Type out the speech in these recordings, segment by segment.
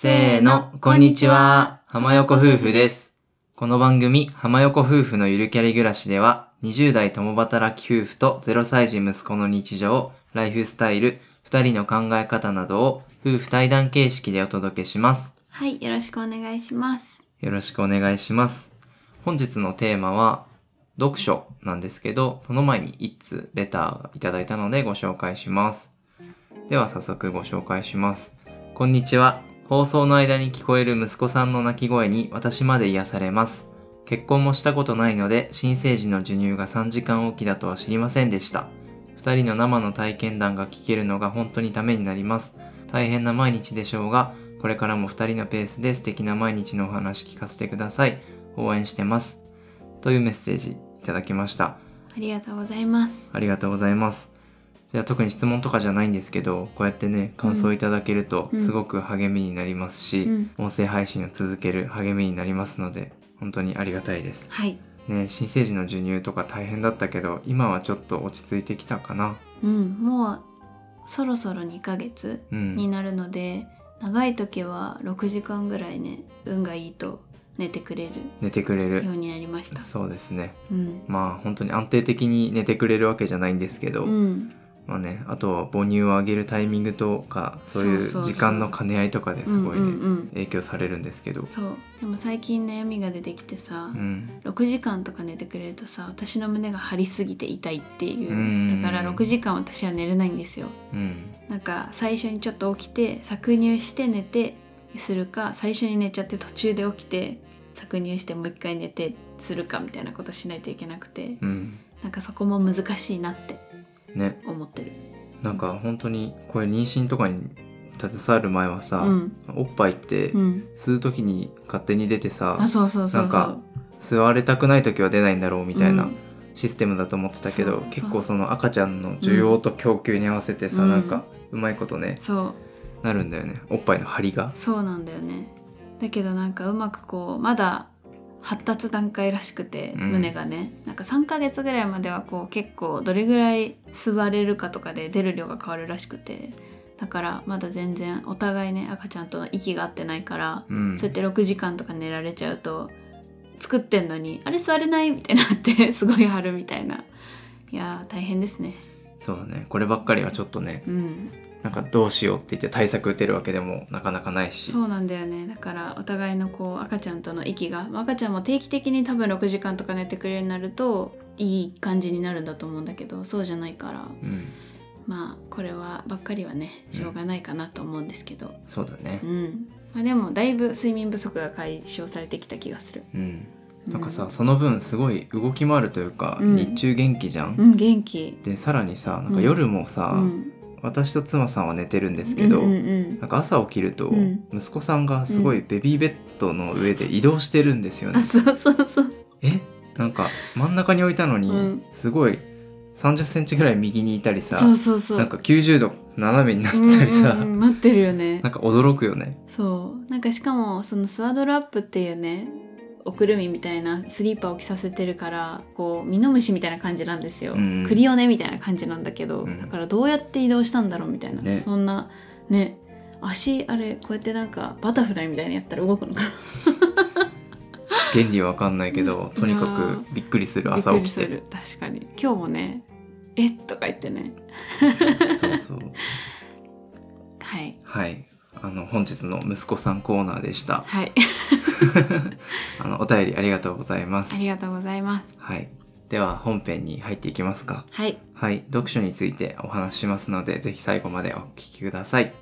せーの、こんにちは。浜横夫婦です。この番組、浜横夫婦のゆるキャリ暮らしでは、20代共働き夫婦と0歳児息子の日常、ライフスタイル、2人の考え方などを夫婦対談形式でお届けします。はい、よろしくお願いします。よろしくお願いします。本日のテーマは、読書なんですけど、その前に一通レターがいただいたのでご紹介します。では早速ご紹介します。こんにちは。放送の間に聞こえる息子さんの泣き声に私まで癒されます。結婚もしたことないので、新生児の授乳が3時間おきだとは知りませんでした。二人の生の体験談が聞けるのが本当にためになります。大変な毎日でしょうが、これからも二人のペースで素敵な毎日のお話聞かせてください。応援してます。というメッセージいただきました。ありがとうございます。ありがとうございます。じゃあ特に質問とかじゃないんですけど、こうやってね、感想いただけるとうんすごく励みになりますし、うん音声配信を続ける励みになりますので、本当にありがたいです。はい。ね、新生児の授乳とか大変だったけど、今はちょっと落ち着いてきたかな。うん、もうそろそろ2ヶ月うん。になるので、長い時は6時間ぐらいね、運がいいと寝てくれる寝てくれるよう。になりました。そうですね。うん。まあ本当に安定的に寝てくれるわけじゃないんですけど、うん、まあね、あとは母乳をあげるタイミングとかそういう時間の兼ね合いとかですごいね、うんうんうん。影響されるんですけど。そう。でも最近悩みが出てきてさ、うん。6時間とか寝てくれるとさ私の胸が張りすぎて痛いっていう。うん。だから6時間私は寝れないんですよ。うん。なんか最初にちょっと起きて搾乳して寝てするか最初に寝ちゃって途中で起きて搾乳してもう一回寝てするかみたいなことしないといけなくて。うん。なんかそこも難しいなってね。思ってる。なんか本当にこれ妊娠とかに携わる前はさ、うん。おっぱいってうん。吸う時に勝手に出てさ、あそうそうそうそう。なんか吸われたくない時は出ないんだろうみたいなうん。システムだと思ってたけど、そう結構その赤ちゃんの需要と供給に合わせてさ、うん。なんかうまいことねそう。なるんだよね。おっぱいの張りが。そうなんだよね。だけどなんかうまくこうまだ発達段階らしくてうん。胸がね、なんか3ヶ月ぐらいまではこう結構どれぐらい吸われるかとかで出る量が変わるらしくて。だからまだ全然お互いね赤ちゃんとの息が合ってないから、うん。そうやって6時間とか寝られちゃうと作ってんのにあれ吸われない？みたいになって すごい張るみたいな。いやー大変ですね。そうだね。こればっかりはちょっとね。うんなんかどうしようって言って対策打てるわけでもなかなかないし。そうなんだよね。だからお互いのこう赤ちゃんとの息が。まあ赤ちゃんも定期的に多分6時間とか寝てくれるようになるといい感じになるんだと思うんだけどそうじゃないから。うん。まあこれはばっかりはねしょうがないかなと思うんですけど。そうだね。うん、まあ、でもだいぶ睡眠不足が解消されてきた気がする。うん。なんかさ、その分すごい動き回るというか、うん。日中元気じゃん、うん元気。でさらにさなんかうん。夜もさ、うん私と妻さんは寝てるんですけど、うんうんうん。なんか朝起きると、うん。息子さんがすごいベビーベッドの上で移動してるんですよね。あ、そうそうそう。え？なんか真ん中に置いたのに、うん。すごい3 0センチぐらい右にいたりさそうそうそう。なんか90度斜めになってたりさ、うんうんうん待ってるよね。なんか驚くよね。そう。なんかしかもそのスワドルアップっていうねおくるみみたいなスリーパーを着させてるからこうミノムシみたいな感じなんですよ、うん。クリオネみたいな感じなんだけど、うん。だからどうやって移動したんだろうみたいな、ね。そんなね。足あれこうやってなんかバタフライみたいにやったら動くのかな。原理わかんないけどとにかくびっくりする朝起きて。る確かに。今日もね「えっ?」とか言ってね。そうそう。はい。はいあの本日の息子さんコーナーでした。はい。あのお便りありがとうございます。ありがとうございます。はい。では本編に入っていきますか。はい。はい。読書についてお話ししますのでぜひ最後までお聞きください。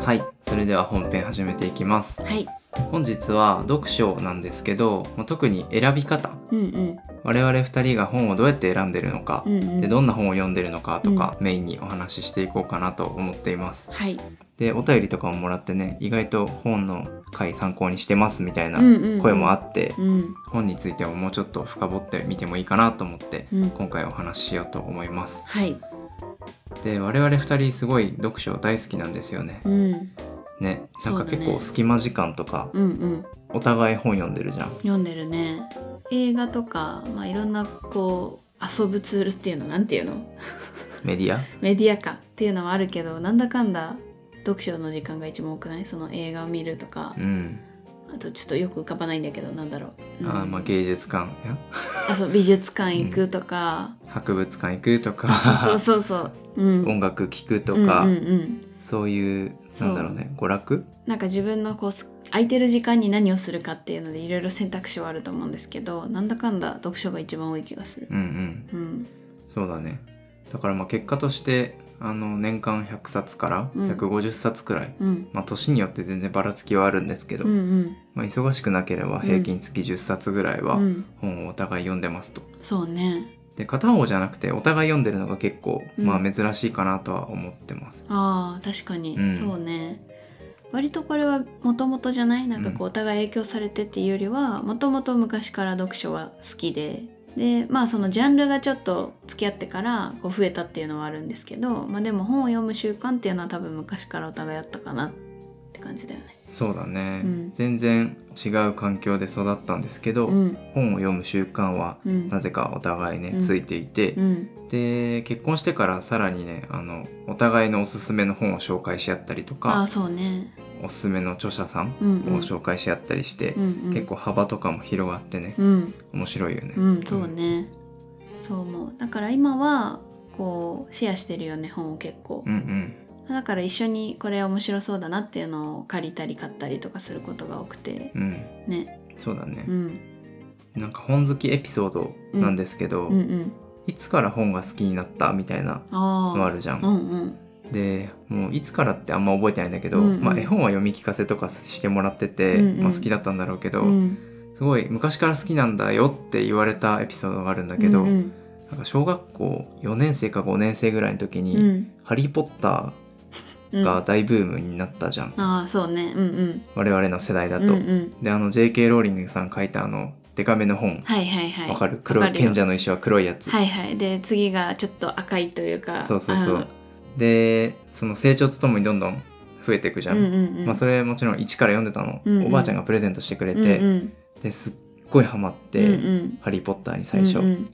はい。それでは本編始めていきます。はい本日は読書なんですけどまあ特に選び方。うんうん。我々2人が本をどうやって選んでるのか、うんうん。でどんな本を読んでるのかとか、メインにお話ししていこうかなと思っています。はい。でお便りとかももらってね意外と本の回参考にしてますみたいなうんうんうん。声もあって、うん。本についてももうちょっと深掘ってみてもいいかなと思ってうん。今回お話ししようと思います。はい。で我々2人すごい読書大好きなんですよね。うんねなんか結構隙間時間とかうんうん。お互い本読んでるじゃん。読んでるね。映画とか、まあ、いろんなこう遊ぶツールっていうのなんていうの？メディア？メディアかっていうのはあるけどなんだかんだ読書の時間が一番多くない？その映画を見るとか。うん。あとちょっとよく浮かばないんだけどなんだろう、うん。あーまあ芸術館。やあそう美術館行くとか、博物館行くとか。そうそうそうそう、うん、音楽聴くとか、うんうんうん。そういうなんだろうね。娯楽？なんか自分のこうす空いてる時間に何をするかっていうのでいろいろ選択肢はあると思うんですけどなんだかんだ読書が一番多い気がする。うんうん。うん、そうだね。だからまあ結果としてあの年間100冊からうん。150冊くらい、うん、まあ年によって全然ばらつきはあるんですけど、うんうん。まあ、忙しくなければ平均月10冊ぐらいはうん、本をお互い読んでますと。そうね。で片方じゃなくてお互い読んでるのが結構、うん。まあ珍しいかなとは思ってます。ああ確かに、うん。そうね。割とこれはもともとじゃない？なんかこううん。お互い影響されてっていうよりはもともと昔から読書は好きで。でまあそのジャンルがちょっと付き合ってからこう増えたっていうのはあるんですけど、まあ、でも本を読む習慣っていうのは多分昔からお互いあったかなって感じだよね。そうだね、うん。全然違う環境で育ったんですけど、うん。本を読む習慣はうん。なぜかお互いね、うん。ついていて、うん。で結婚してからさらにねあのお互いのおすすめの本を紹介し合ったりとかそうね。おすすめの著者さん。を紹介し合ったりして、うんうん、結構幅とかも広がってね、うん。面白いよね。うんそうね、そう思う。だから今はこうシェアしてるよね本を結構。うんうんだから一緒にこれ面白そうだなっていうのを借りたり買ったりとかすることが多くて。うん。ね。そうだね。う、ん。なんか本好きエピソードなんですけど、うんうんいつから本が好きになったみたいなああのあるじゃん。うんうん。でもういつからってあんま覚えてないんだけど、うんうん。まあ、絵本は読み聞かせとかしてもらってて、うんうん。まあ、好きだったんだろうけど、うん。すごい昔から好きなんだよって言われたエピソードがあるんだけど、うんうん。なんか小学校4年生か5年生ぐらいの時に「うん。ハリー・ポッタうんー」が大ブームになったじゃん、ああそうね。うんうん。我々の世代だうんと。うん。であの JK ローリングさん書いたあのデカめの本。はいはいはい。わかる？黒い賢者の石は黒いやつ、はいはい。で次がちょっと赤いというかそうそうそう。でその成長とともにどんどん増えていくじゃん、うんうんうん。まあ、それもちろん一から読んでたの、うんうん。おばあちゃんがプレゼントしてくれて、うんうん。ですっごいハマって、うんうん。ハリー・ポッターに最初、うんうん。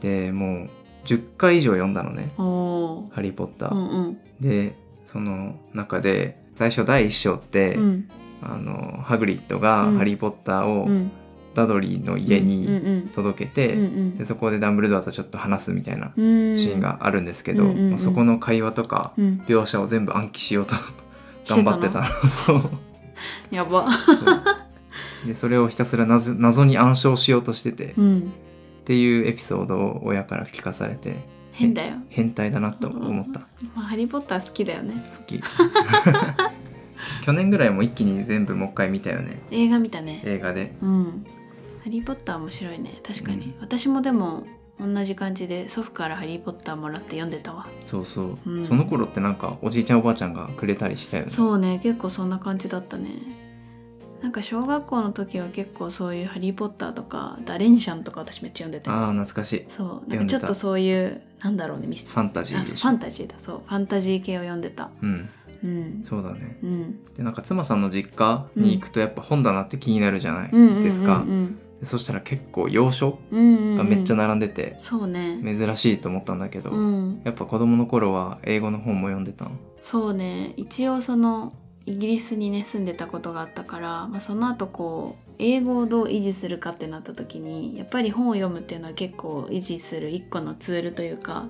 でもう10回以上読んだのね。ハリー・ポッター、うんうん。でその中で最初第1章って、うん。あのハグリッドがうん。ハリー・ポッターをうん。ダドリーの家うんにうん。届けて、でそこでダンブルドアとちょっと話すみたいなシシーンがあるんですけど、まあそこの会話とかうん、描写を全部暗記しようと 頑張ってた。の。そう。やば、でそれをひたすら謎謎に暗唱しようとしてて、っうん、ていうエピソードを親から聞かされて変だよ、変態だなと思った。まあ、ハリー・ポッター好きだよね。好き。去年ぐらいも一気に全部もう一回見たよね。映画見たね。映画で。うん。ハリー・ポッター面白いね。確かに、うん。私もでも同じ感じで祖父からハリー・ポッターもらって読んでたわ。そうそう、うん。その頃ってなんかおじいちゃんおばあちゃんがくれたりしたよね。そうね。結構そんな感じだったねなんか小学校の時は結構そういう「ハリー・ポッター」とか「ダレンシャン」とか私めっちゃ読んでて。ああ懐かしい。そう。なんかちょっとそういうなんだろうねミス。ファンタジーファンタジーだそうファンタジー系を読んでた。うん。うん。そうだね。うん。でなんか妻さんの実家に行くとやっぱ本棚って気になるじゃない？ですか。でそしたら結構洋書がめっちゃ並んでて。そうね。珍しいと思ったんだけど、うん。やっぱ子供の頃は英語の本も読んでたの？そうね。一応そのイギリスにね住んでたことがあったから、まあ、その後こう英語をどう維持するかってなった時にやっぱり本を読むっていうのは結構維持する一個のツールというか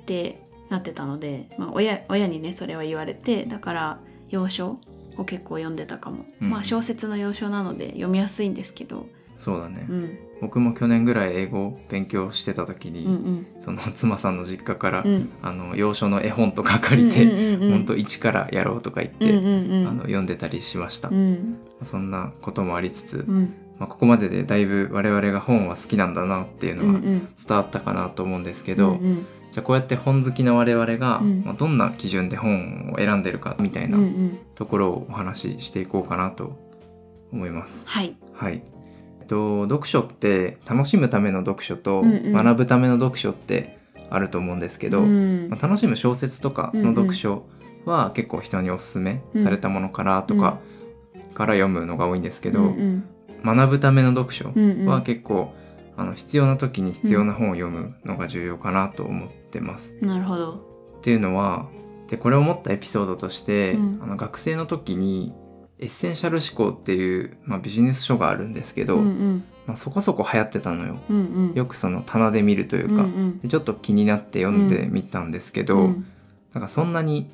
ってなってたので、まあ、親親にねそれは言われてだから洋書を結構読んでたかも、うん。まあ小説の洋書なので読みやすいんですけど、そうだね、うん、僕も去年ぐらい英語を勉強してた時に、うんうん。その妻さんの実家から、うん。あの洋書の絵本とか借りて、うんうんうんうん。ほんと一からやろうとか言って、うんうんうん。あの読んでたりしました、うん。そんなこともありつつ、うん。まあ、ここまででだいぶ我々が本は好きなんだなっていうのは伝わったかなと思うんですけど、うんうん。じゃあこうやって本好きな我々が、うん。まあ、どんな基準で本を選んでるかみたいなところをお話ししていこうかなと思います。はい。はい。えっと読書って楽しむための読書とうんうん。学ぶための読書ってあると思うんですけど、うん。まあ、楽しむ小説とかの読書は結構人におすすめされたものからとかから読むのが多いんですけど、うんうん。学ぶための読書うんうん。は結構あの必要な時に必要な本を読むのが重要かなと思ってます。なるほど。っていうのはでこれを思ったエピソードとして、うん。あの学生の時に「エッセンシャル思考」っていう、まあ、ビジネス書があるんですけど、うんうん。まあ、そこそこ流行ってたのよ。うんうん。よくその棚で見るというか、うんうん。でちょっと気になって読んでみたんですけど、うんなんかそんなに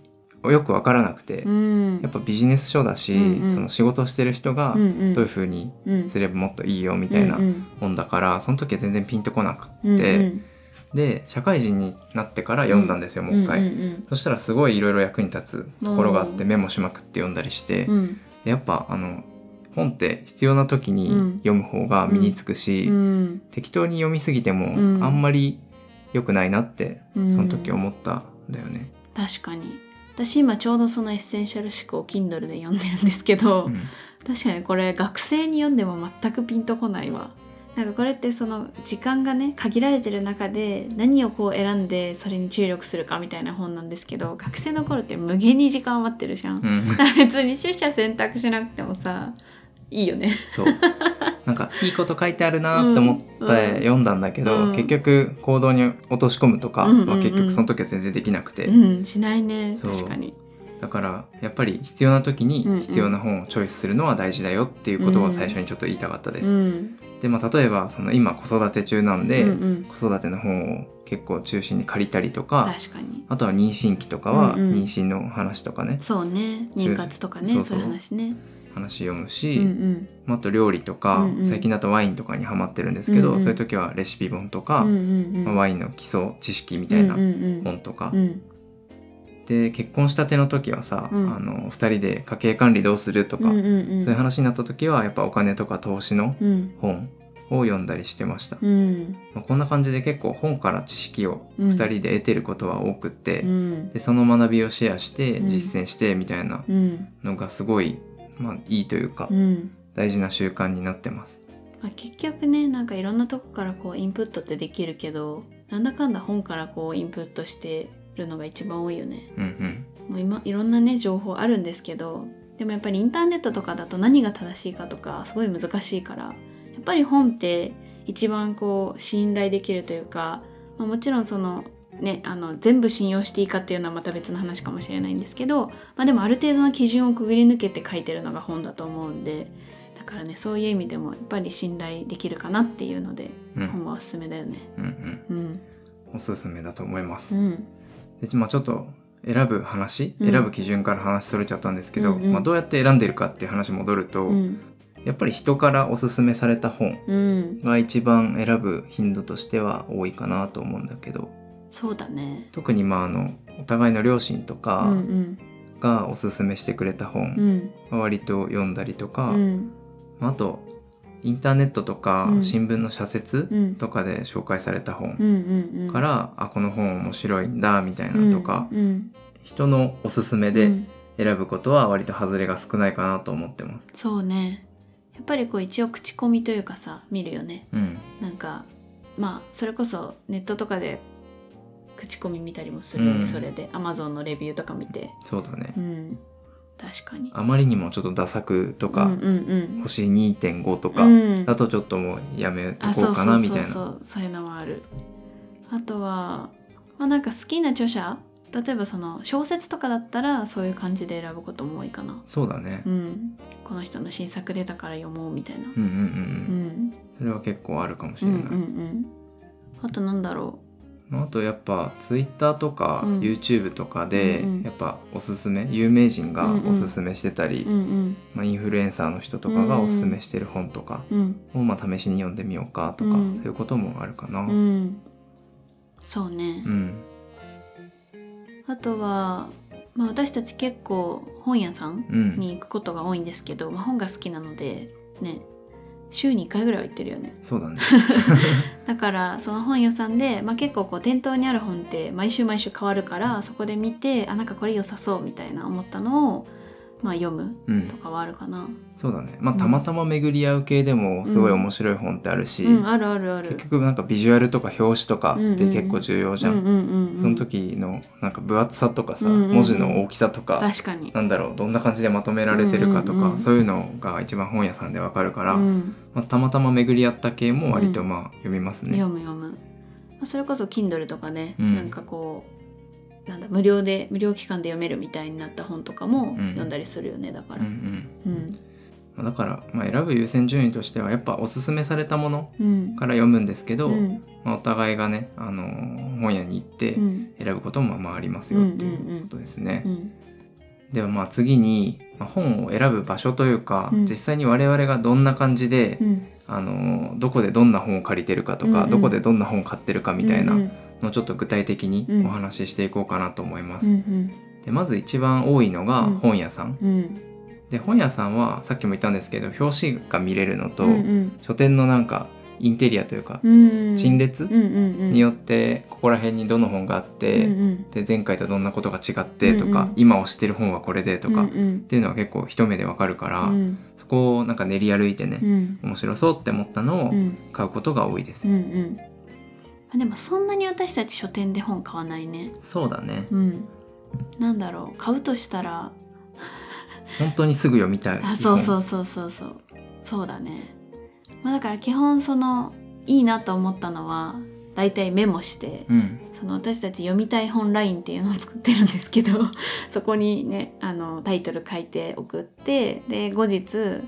よく分からなくて、うん。やっぱビジネス書だし、うんうん。その仕事してる人がどういう風にうんすればもっといいよみたいな本だからその時は全然ピンとこなくって、うんうん。で社会人になってから読んだんですよ、もう一回。そしたらすごいいろいろ役に立つところがあってうんメモしまくって読んだりして、うんでやっぱあの本って必要な時にうん。読む方が身につくし、うん。適当に読みすぎてもうん。あんまり良くないなってうん。その時思ったんだよね。確かに。私今ちょうどそのエッセンシャル思考を Kindle で読んでるんですけど、うん。確かにこれ学生に読んでも全くピンとこないわなんかこれってその時間がね限られてる中で何をこう選んでそれに注力するかみたいな本なんですけど学生の頃って無限に時間余ってるじゃん、うん、別に取捨選択しなくてもさいいよね。そう。なんかいいこと書いてあるなって思っうん。て読んだんだけど、うん。結局行動に落とし込むとかはうんうんうん。結局その時は全然できなくて、うんしないね。確かに。だからやっぱり必要な時にうんうん必要な本をチョイスするのは大事だよっていうことは最初にちょっと言いたかったです。うんでまあ例えばその今子育て中なんで、うんうん。子育ての本を結構中心に借りたりとか確かに。あとは妊娠期とかはうんうん。妊娠の話とかね、そうね。妊活とかね。そういう話ね。話読むうし、んうん。まあ、あと料理とか、うんうん。最近だとワインとかにハマってるんですけど、うんうん。そういう時はレシピ本とか、うんうんうん。まあ、ワインの基礎知識みたいなうんうんうん。本とか、うんで結婚したての時はさ、うん。あの2人で家計管理どうするとか、うんうんうん。そういう話になった時はやっぱお金とか投資のうん。本を読んだりしてました、うん。まあ、こんな感じで結構本から知識をうん。2人で得てることは多くって、うん。でその学びをシェアしてうん。実践してみたいなうん。のがすごい、まあ、いいというか、うん。大事な習慣になってます。まあ、結局ねなんかいろんなとこからこうインプットってできるけどなんだかんだ本からこうインプットしてるのが一番多いよね。うんうんもう今いろんなね情報あるんですけどでもやっぱりインターネットとかだと何が正しいかとかすごい難しいからやっぱり本って一番こう信頼できるというか、まあ、もちろんそのねあの全部信用していいかっていうのはまた別の話かもしれないんですけど、まあ、でもある程度の基準をくぐり抜けて書いてるのが本だと思うんでだからねそういう意味でもやっぱり信頼できるかなっていうのでうん本はおすすめだよね。うんうんうん、おすすめだと思います。うん、でまあ、ちょっと選ぶ話、うん。選ぶ基準から話それちゃったんですけど、うんうん。まあ、どうやって選んでるかっていう話戻ると、うん、やっぱり人からおすすめされた本うん、が一番選ぶ頻度としては多いかなと思うんだけど。そうだね。特にまああのお互いの両親とうかがおすすめしてくれたう本ん、は割と読んだりとか、うん、まああとインターネットとかうん新聞の社説うん、とかで紹介された本から、あこの本面白いんだみたいなのとか、人のおすすめでうん選ぶことは割と外れが少ないかなと思ってます。そうね。やっぱりこう一応口コミというかさ見るよね。うん、なんかまあそれこそネットとかで口コミ見たりもするよね、うんそれで Amazon のレビューとか見て。そうだねう。ん、確かに。あまりにもちょっとダ作とか、うんうんうん、星2.5とかうん。だとちょっともうやめとあこうかなみたいな。そういうのもある。あとはまあなんか好きな著者。例えばその小説とかだったらそういう感じで選ぶことも多いかな。そうだね。う。ん。この人の新作出たから読もうみたいな。うんうんうんう。うん。んそれは結構あるかもしれない。うんうんうん。あとなんだろまああとやっぱ Twitter とかうん。YouTube とかでうんうん。やっぱおすすめ有名人がおすすめしてたり、まあ、インフルエンサーの人とかがおすすめしてる本とかうん。をまあ試しに読んでみようかとか、うん。そういうこともあるかな。そうね、うん。あとはまあ私たち結構本屋さん。に行くことが多いんですけど、まあ、本が好きなのでね週に1回ぐらいは行ってるよねそうだね。だからその本屋さんで、まあ、結構こう店頭にある本って毎週毎週変わるからそこで見てあなんかこれ良さそうみたいな思ったのを、まあ、読むうん。とかはあるかな。そうだね。まあうん。たまたま巡り合う系でもすごい面白い本ってあるし、うん、あるあるある。結局なんかビジュアルとか表紙とかって結構重要じゃん、うんうんうんうん、その時のなんか分厚さとかさ、うんうんうん。文字の大きさとか確かに。なんだろうどんな感じでまとめられてるかとか、うんうんうん。そういうのが一番本屋さんでわかるから、うん、まあ、たまたま巡り合った系も割とまあ読みますね。読む読む。まあそれこそ Kindle とかね、うん。なんかこうなんだ無料で無料期間で読めるみたいになった本とかもうん。読んだりするよねだから。うんうん。うん。まあだから、まあ、選ぶ優先順位としてはやっぱおすすめされたものうん。から読むんですけど、うん。まあ、お互いがね、あのー本屋に行ってうん。選ぶこともまあありますよっていうことですね。うん。ではまあ次に、まあ、本を選ぶ場所というか、うん。実際に我々がどんな感じで、うん。あのーどこでどんな本を借りてるかとか、うんうん。どこでどんな本を買ってるかみたいなうんうんのをちょっと具体的にうん。お話ししていこうかなと思います。うんうん。でまず一番多いのがうん。本屋さん。うん。で本屋さんはさっきも言ったんですけど表紙が見れるのと、うんうん。書店のなんかインテリアというか、うん陳列うんうんうん。によってここら辺にどの本があって、うんうん。で前回とどんなことが違ってとか、うんうん。今推してる本はこれでとか、っうんうん。ていうのは結構一目でわかるから、うん。そこをなんか練り歩いてね、うん。面白そうって思ったのをうん。買うことが多いです。うんうんあでもそんなに私たち書店で本買わないね。そうだね。うん。なんだろう。買うとしたら。本当にすぐ読みたい。あそうそううそうそうそう。そうだね。まあだから基本そのいいなと思ったのはだいたいメモしてうん。その私たち読みたい本ラインっていうのを作ってるんですけど そこにねあのタイトル書いて送ってで後日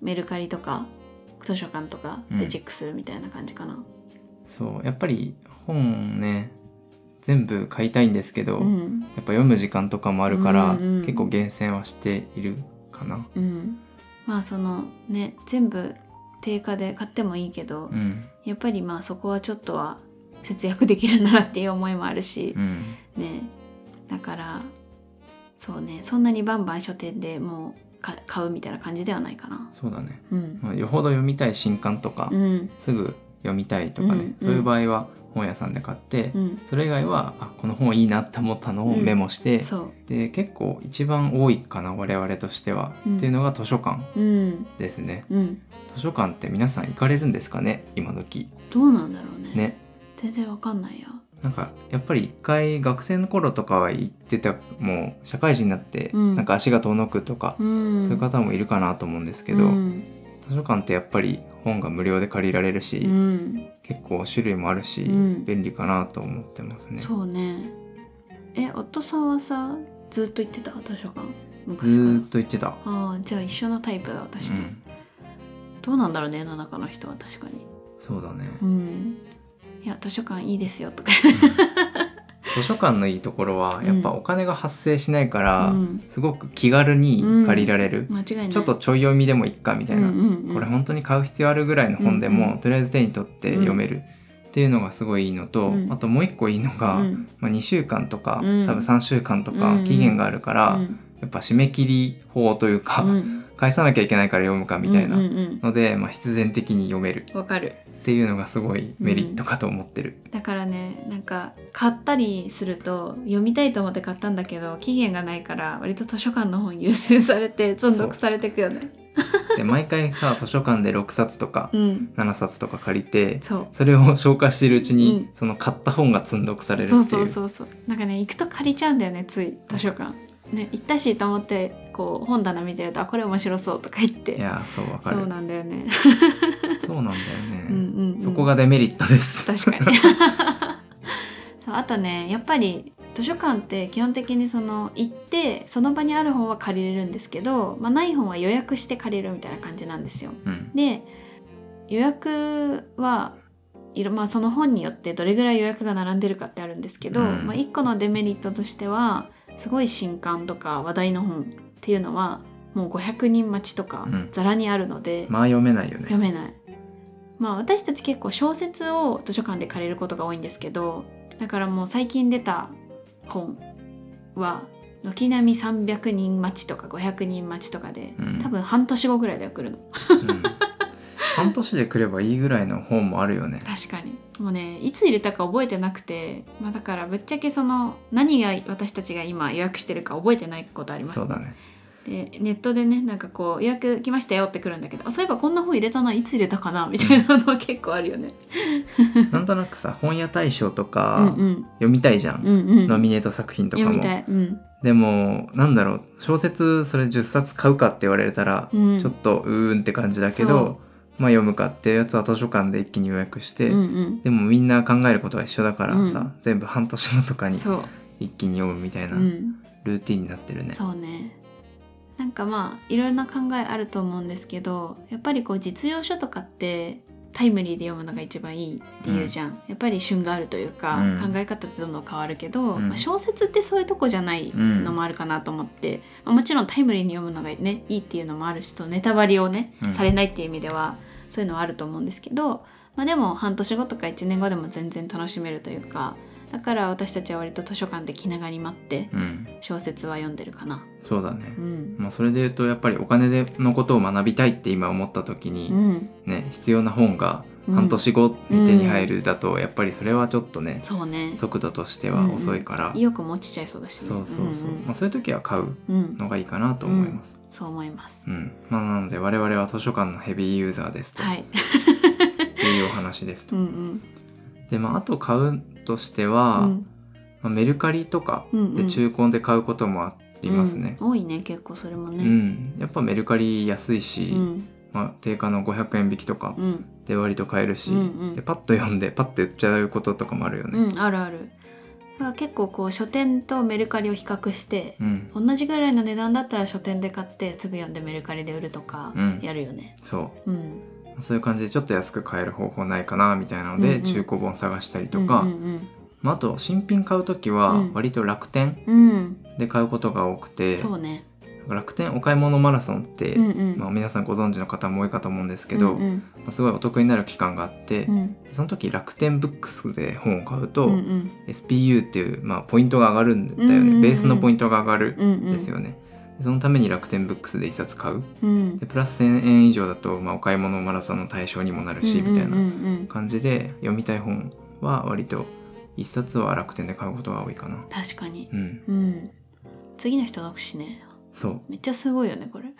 メルカリとか図書館とかでチェックするみたいな感じかな。そうやっぱり本ね全部買いたいんですけど、やっうんぱ読む時間とかもあるから、うんうん。結構厳選はしているかな。うん、まあそのね全部定価で買ってもいいけど、うん。やっぱりまあそこはちょっとは節約できるならっていう思いもあるしう、ん。ね。だからそうねそんなにバンバン書店でもうか買うみたいな感じではないかな。そうだね、うん。まあ、よほど読みたい新刊とか、うん。すぐ読みたいとかね、うんそういう場合は本屋さんで買って、うん、それ以外はあこの本いいなって思ったのをメモして、そで結構一番多いかな我々としては、うん。っていうのが図書館ですね。うん。図書館って皆さん行かれるんですかね今時？どうなんだろうね。ね。全然わかんないや。なんかやっぱり一回学生の頃とかは行ってたもう社会人になってうん。なんか足が遠のくとか、うん、そういう方もいるかなと思うんですけど、うん。図書館ってやっぱり本が無料で借りられるし、うん。結構種類もあるし、うん。便利かなと思ってますね。そうね。え夫さんはさずっと行ってた？図書館？昔ずーっと言ってた。ああじゃあ一緒のタイプだ私と、うん、どうなんだろうね世の中の人は確かに。そうだね。うん。いや図書館いいですよとか図書館のいいところはやっぱお金が発生しないから、うん。すごく気軽に借りられる、間違いない。ちょっとちょい読みでもいっかみたいな、うんうんうん。これ本当に買う必要あるぐらいの本でも、うん。うんとりあえず手に取って読める。っていうのがすごいいいのと、うん。あともう一個いいのが、うん。まあ、2週間とか、うん。多分3週間とかうんうん。期限があるから、うん。やっぱ締め切り法というか、うん返さなきゃいけないから読むかみたいなうんうんので、まあ、必然的に読める。うんわかる。っていうのがすごいメリットかと思ってる。だからねなんか買ったりすると読みたいと思って買ったんだけど期限がないから割と図書館の本優先されて存続されていくよね。で毎回さ図書館で6冊とかうん。7冊とか借りてそう。それを消化しているうちに、うん。その買った本が積んどくされるってそいう。うそうそうそう。なんかね行くと借りちゃうんだよねつい図書館。ね行ったしと思ってこう本棚見てるとあこれ面白そうとか言って。いやそうわかる。そうなんだよね。そうなんだよね、うんうん、うん、そこがデメリットです。確かに。そうあとねやっぱり図書館って基本的にその行ってその場にある本は借りれるんですけど、まあ、ない本は予約して借りるみたいな感じなんですよ。うん。で予約はいろまあその本によってどれぐらい予約が並んでるかってあるんですけど、うん。まあ、1個のデメリットとしてはすごい新刊とか話題の本っていうのはもう500人待ちとかうん。ざらにあるので、まあ読めないよね。読めない。まあ私たち結構小説を図書館で借りることが多いんですけどだからもう最近出た本は軒並み300人待ちとか500人待ちとかで、うん。多分半年後ぐらいで来るの。うん半年で来ればいいぐらいの本もあるよね。確かに。もうねいつ入れたか覚えてなくて、まあ、だからぶっちゃけその何が私たちが今予約してるか覚えてないことありますそうだね。でネットでねなんかこう予約来ましたよってくるんだけどあそういえばこんな本入れたないつ入れたかなみたいなのは結構あるよね。なんとなくさ本屋大賞とうか読みたいじゃん、うんうん。ノミネート作品とかも。読みたい。うん。でもなんだろう小説それ10冊買うかって言われたら、うん。ちょっとうーんって感じだけそどまあ読むかっていうやつは図書館で一気に予約して、うんうん。でもみんな考えることが一緒だからさ、うん。全部半年後とかに一気に読むみたいなうん、ルーティンになってるね。そうね。なんかまあいろいろな考えあると思うんですけどやっぱりこう実用書とかってタイムリーで読むのが一番いいっていうじゃん、やっぱり旬があるというか、うん。考え方ってどんどん変わるけど、うん。まあ、小説ってそういうとこじゃないのもあるかなと思って、まあもちろんタイムリーに読むのがねいいっていうのもあるしとネタバレをね、うん。されないっていう意味ではそういうのはあると思うんですけど、まあ、でも半年後とか1年後でも全然楽しめるというかだから私たちは割と図書館で気長に待ってうん、小説は読んでるかな。そうだね。う。ん。まあ、それで言うとやっぱりお金でのことを学びたいって今思った時に、うん、ね必要な本がうん。半年後に手に入るだとやっぱりそれはちょっとね、そうね。速度としては遅いから、意欲も落ちちゃいそうだしね。そうそうそう、まあ、そういう時は買ううんうん、うんのがいいかなと思います。そう思います。うん。まあ、なので我々は図書館のヘビーユーザーですと、はい。っていうお話ですと。うんうん。でまああと買うとしては、うん。まあ、メルカリとかうんうん。で中古で買うこともありますね。うん。多いね結構それもうねん、やっぱメルカリ安いし、うん。まあ、定価の500円引きとかうん。で割と買えるし、うんうん。でパッと読んでパッと売っちゃうこととかもあるよね。うんあるあるだから結構こう書店とメルカリを比較してうん、同じぐらいの値段だったら書店で買ってすぐ読んでメルカリで売るとかうん。やるよね。そう。うん。そういう感じでちょっと安く買える方法ないかなみたいなので、うんうん。中古本探したりとか、うんうんまあ、あと新品買う時はうん。割と楽天うん、うん。で買うことが多くて、そうね楽天お買い物マラソンって、うんうん。まあ、皆さんご存知の方も多いかと思うんですけど、うんうん。まあすごいお得になる期間があって、うん。その時楽天ブックスで本を買うと、うんうん。SPU っていう、まあ、ポイントが上がるんだよね、うんうんうん。ベースのポイントが上がるうんん。ですよね。でそのために楽天ブックスで1冊買う。うん。でプラス1000円以上だと、まあ、お買い物マラソンの対象にもなるし、みたいなうんうん。うん感じで読みたい本は割と1冊は楽天で買うことが多いかな。確かに。うん、うん。次の人読しねそう、めっちゃすごいよねこれ。うん。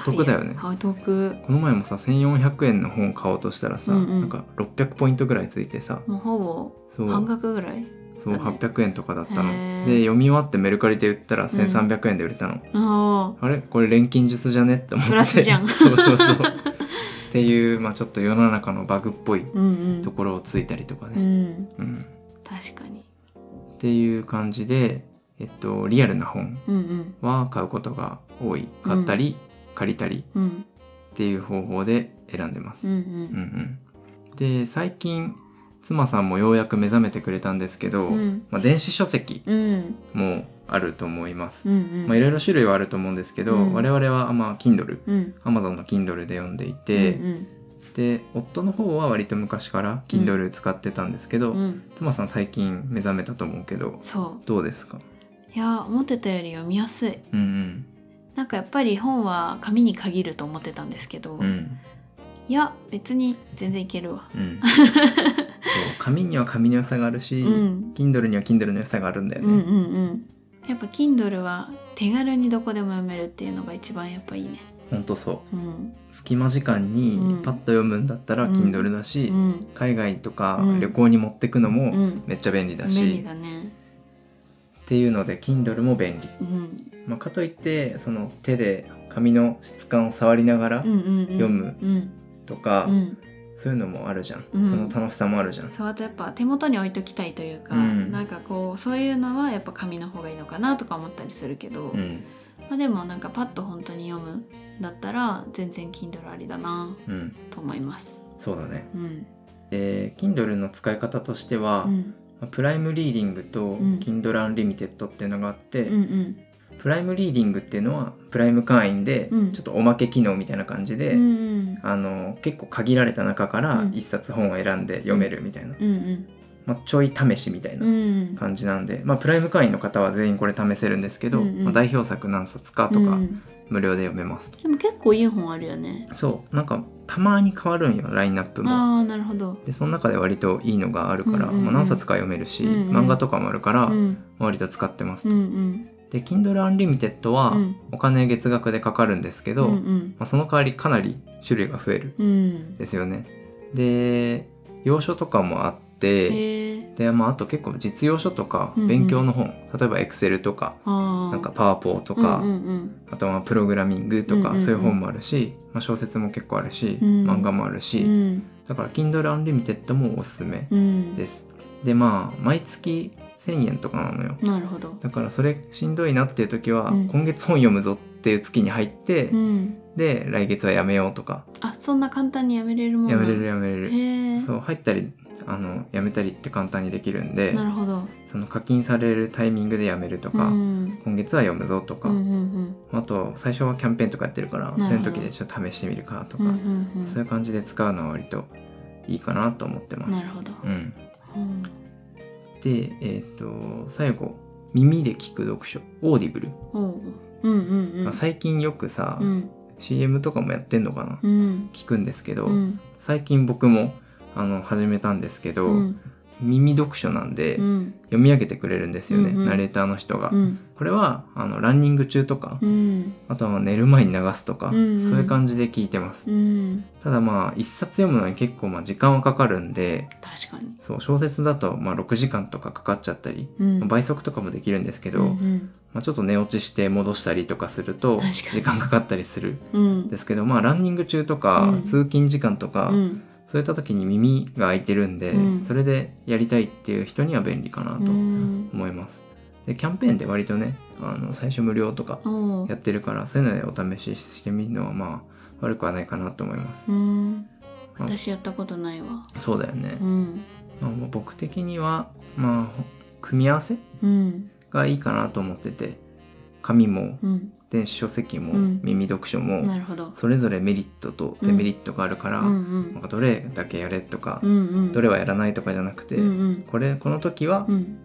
お得だよね。お得。この前もさ1400円の本買おうとしたらさ、うんうん。なんか600ポイントぐらいついてさ。もうほそう。ぼ半額ぐらい？そうだね。800円とかだったの。で読み終わってメルカリで売ったら1300円で売れたの、ああれ？これ錬金術じゃね？って思って。プラスじゃん。そうそうそう。っていう、まあ、ちょっと世の中のバグっぽいところをついたりとかうね、ん。うん。確かに。っていう感じで、えっと、リアルな本うんうん。は買うことが多い。買ったり、借りたりうん。っていう方法で選んでます、うんううんんうん、で最近妻さんもようやく目覚めてくれたんですけど、うん。まあ、電子書籍うん。もあると思います、うんうん。まあ、いろいろ種類はあると思うんですけど、うん。我々はまあ Kindle うん。Amazon の Kindle で読んでいて、うんで夫の方は割と昔から Kindle 使ってたんですけど、うん。うん妻さん最近目覚めたと思うけどどうですか？いや思ってたより読みやすい。うんなんかやっぱり本は紙に限ると思ってたんですけど、うん。うんいや別に全然いけるわ。うん。そう紙には紙の良さがあるし、うん。Kindle には Kindle の良さがあるんだよね、うんうんうん。やっぱ Kindle は手軽にどこでも読めるっていうのが一番やっぱいいね。ほんとそう。うん。隙間時間にうん。パッと読むんだったらうん Kindle だし、うん。海外とかうん。旅行に持ってくのうもん。めっちゃ便利だし、便利だねっていうので Kindle も便利、うん。まあ、かといってその手で紙の質感を触りながらうんうんうん。読むうんとか、うん。そういうのもあるじゃん、うん。その楽しさもあるじゃん。そうあとやっぱ手元に置いときたいというか、うん。なんかこうそういうのはやっぱ紙の方がいいのかなとか思ったりするけど、うん。まあ、でもなんかパッと本当に読むんだったら全然 Kindle ありだなうん。と思います。そうだね。うん。で Kindle の使い方としては、うん。まあ Prime Reading とん。Kindle Unlimited っていうのがあって、うんうん。 Prime Reading っていうのはプライム会員でうん。ちょっとおまけ機能みたいな感じで、うんうん。あの結構限られた中からうん。一冊本を選んで読めるみたいな、うんうんまあ、ちょい試しみたいなうん。感じなんで、まあ、プライム会員の方は全員これ試せるんですけど、うんうん。まあ、代表作何冊かとかうん。無料で読めます、でも結構いい本あるよね。そう。なんかたまに変わるんよラインナップも。ああなるほど。でその中で割といいのがあるから、うんうんうん。まあ、何冊か読めるし、うんうん。漫画とかもあるから、うん。割と使ってます、うんうん。で Kindle Unlimited はうん。お金月額でかかるんですけど、うんうん。まあ、その代わりかなり種類が増えるうん。んですよね。で要所とかもあってで、まあ、あと結構実用書とかうんうん。勉強の本、例えば Excel とかあー。なんかパワポとか、うんうんあとはプログラミングとか、うんうんうん。そういう本もあるし、まあ、小説も結構あるし、うん。漫画もあるし、うん。うんだから Kindle Unlimited もおすすめうん。です。でまあ毎月1000円とかなのよ。なるほど。だからそれしんどいなっていう時は、うん。今月本読むぞっていう月に入って、うん。で来月はやめようとか。あそんな簡単にやめれるもんなやめれるやめれる、そう入ったりあのやめたりって簡単にできるんでなるほど。その課金されるタイミングでやめるとか、うん。今月は読むぞとか、うんうんあと最初はキャンペーンとかやってるからそういう時でちょっと試してみるかとか、うんうんうんそういう感じで使うのは割といいかなと思ってます。なるほど。うん、うん。でえっ、と最後耳で聞く読書 Audible、おう。うんうんうん。まあ最近よくさ、うん。CM とかもやってんのかな、うん。聞くんですけど、うん。最近僕もあの始めたんですけど、うん。耳読書なんで、うん。読み上げてくれるんですよね、うんうん。ナレーターの人が。うん。これはあのランニング中とか、うん。あとは寝る前に流すとか、うんうん。そういう感じで聞いてます。うん。ただまあ一冊読むのに結構まあ時間はかかるんで確かに。そう小説だとまあ6時間とかかかっちゃったり、うん。倍速とかもできるんですけど、うんうん。まあ、ちょっと寝落ちして戻したりとかすると時間かかったりするうんんですけどまあランニング中とか、うん。通勤時間とか、うんそういった時に耳が開いてるんで、うん。それでやりたいっていう人には便利かなとうん。思います。でキャンペーンで割とねあの最初無料とかやってるからそういうのでお試ししてみるのはまあ悪くはないかなと思います。私やったことないわ。そうだよね。うん。まあ、僕的にはまあ組み合わせうん。がいいかなと思ってて紙もうん電子書籍もうん。耳読書もそれぞれメリットとデメリットがあるから、なんかどれだけやれとか、どれはやらないとかじゃなくて、これこの時はうん。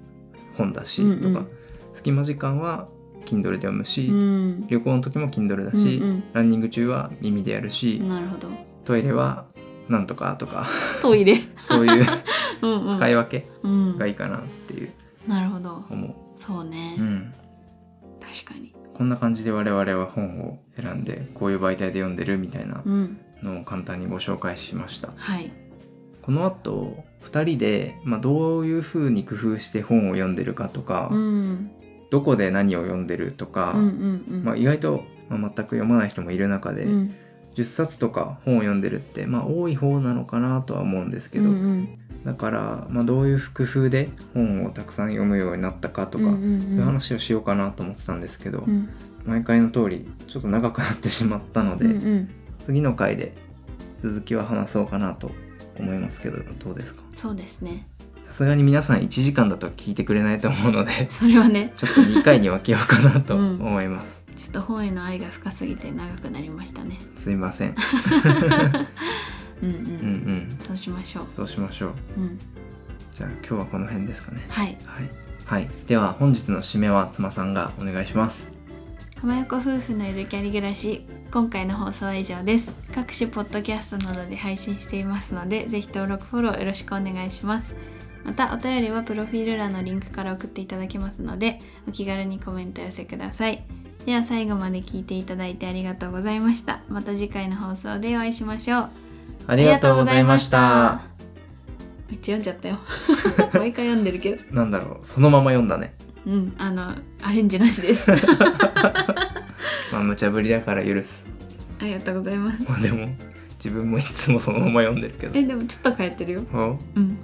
本だし、とか隙間時間は Kindle で読むし、うん。旅行の時も Kindle だし、うんランニング中は耳でやるし、トイレはなんとかとかトイレ。そういう 使い分けうん。がいいかなっていう。なるほど。思そうね。う。うん。確かにこんな感じで我々は本を選んでこういう媒体で読んでるみたいなうん。のを簡単にご紹介しました。はい。この後2人で、まあ、どういうふうに工夫して本を読んでるかとか、うん。どこで何を読んでるとか、うんうんうん。まあ、意外と、まあ、全く読まない人もいる中で、うん10冊とか本を読んでるって、まあ、多い方なのかなとは思うんですけど、うんうん。だから、まあ、どういう工夫で本をたくさん読むようになったかとか、うんうんうんそういう話をしようかなと思ってたんですけど、うん。毎回の通りちょっと長くなってしまったので、うんうん。次の回で続きは話そうかなと思いますけどどうですか？そうですね。さすがに皆さん1時間だと聞いてくれないと思うのでそれはね。ちょっと2回に分けようかなとうん。思います、ちょっと本への愛が深すぎて長くなりましたね。すいません。うんううんうんん。そうしましょう。そうしましょう。うん。じゃあ今日はこの辺ですかね。はい。はい、はい、では本日の締めは妻さんがお願いします。浜横夫婦のゆるキャリ暮らし今回の放送は以上です。各種ポッドキャストなどで配信していますのでぜひ登録フォローよろしくお願いします。またお便りはプロフィール欄のリンクから送っていただけますのでお気軽にコメント寄せくださいでは最後まで聞いていただいてありがとうございました。また次回の放送でお会いしましょう。ありがとうございました。めっちゃ読んじゃったよ。もう毎回読んでるけど。なんだろう。そのまま読んだね。うんあのアレンジなしです。まあ無茶ぶりだから許す。ありがとうございます。まあでも自分もいつもそのまま読んでるけど。えでもちょっと変えてるよ。うん。